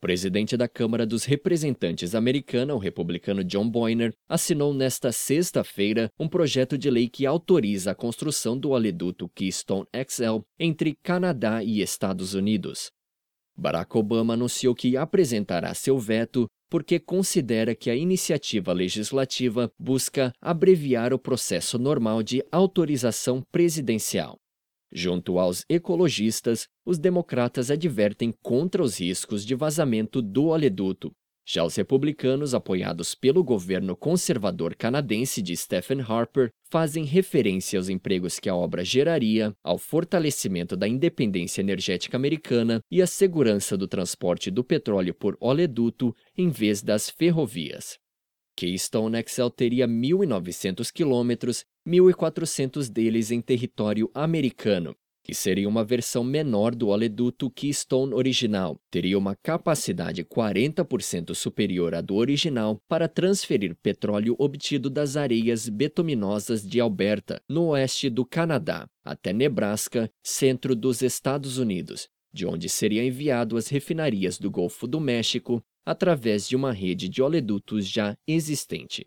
presidente da Câmara dos Representantes americana, o republicano John Boehner, assinou nesta sexta-feira um projeto de lei que autoriza a construção do oleoduto Keystone XL entre Canadá e Estados Unidos. Barack Obama anunciou que apresentará seu veto porque considera que a iniciativa legislativa busca abreviar o processo normal de autorização presidencial. Junto aos ecologistas, os democratas advertem contra os riscos de vazamento do oleoduto. Já os republicanos, apoiados pelo governo conservador canadense de Stephen Harper, fazem referência aos empregos que a obra geraria, ao fortalecimento da independência energética americana e à segurança do transporte do petróleo por oleoduto em vez das ferrovias. Keystone XL teria 1.900 quilômetros 1.400 deles em território americano, que seria uma versão menor do oleoduto Keystone original. Teria uma capacidade 40% superior à do original para transferir petróleo obtido das areias betuminosas de Alberta, no oeste do Canadá, até Nebraska, centro dos Estados Unidos, de onde seria enviado às refinarias do Golfo do México através de uma rede de oleodutos já existente.